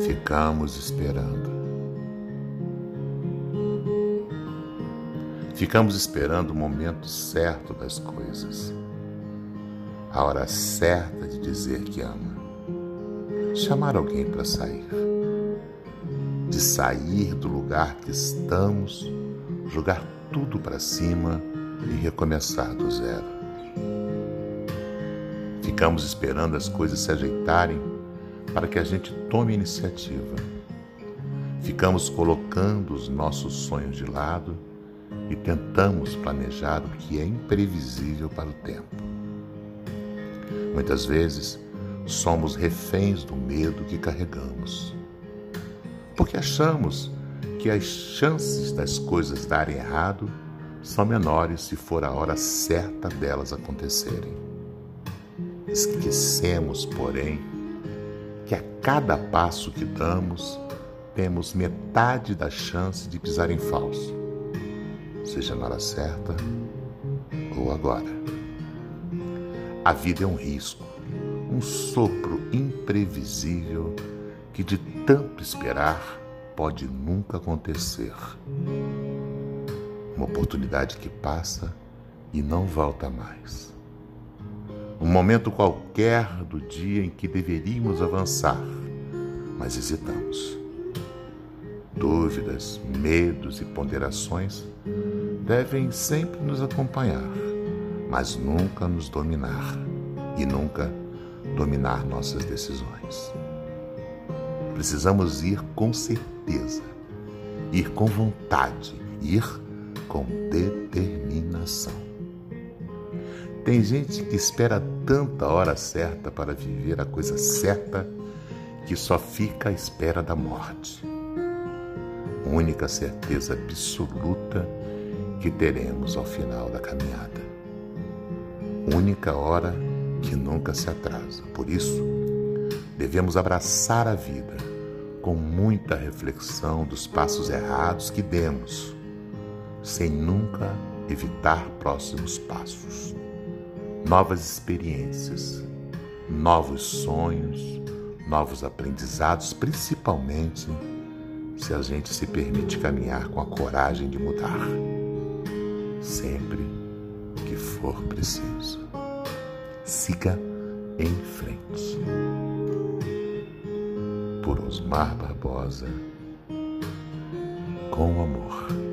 Ficamos esperando. Ficamos esperando o momento certo das coisas, a hora certa de dizer que ama, chamar alguém para sair, de sair do lugar que estamos, jogar tudo para cima e recomeçar do zero. Ficamos esperando as coisas se ajeitarem para que a gente tome iniciativa. Ficamos colocando os nossos sonhos de lado e tentamos planejar o que é imprevisível para o tempo. Muitas vezes somos reféns do medo que carregamos, porque achamos que as chances das coisas darem errado são menores se for a hora certa delas acontecerem. Esquecemos, porém, que a cada passo que damos, temos metade da chance de pisar em falso seja na hora certa ou agora. A vida é um risco, um sopro imprevisível que de tanto esperar pode nunca acontecer. Uma oportunidade que passa e não volta mais. Um momento qualquer do dia em que deveríamos avançar, mas hesitamos. Dúvidas, medos e ponderações devem sempre nos acompanhar, mas nunca nos dominar e nunca dominar nossas decisões. Precisamos ir com certeza, ir com vontade, ir com determinação. Tem gente que espera tanta hora certa para viver a coisa certa que só fica à espera da morte. Única certeza absoluta que teremos ao final da caminhada. Única hora que nunca se atrasa. Por isso, devemos abraçar a vida com muita reflexão dos passos errados que demos, sem nunca evitar próximos passos. Novas experiências, novos sonhos, novos aprendizados, principalmente se a gente se permite caminhar com a coragem de mudar sempre que for preciso. Siga em frente. Por Osmar Barbosa, com amor.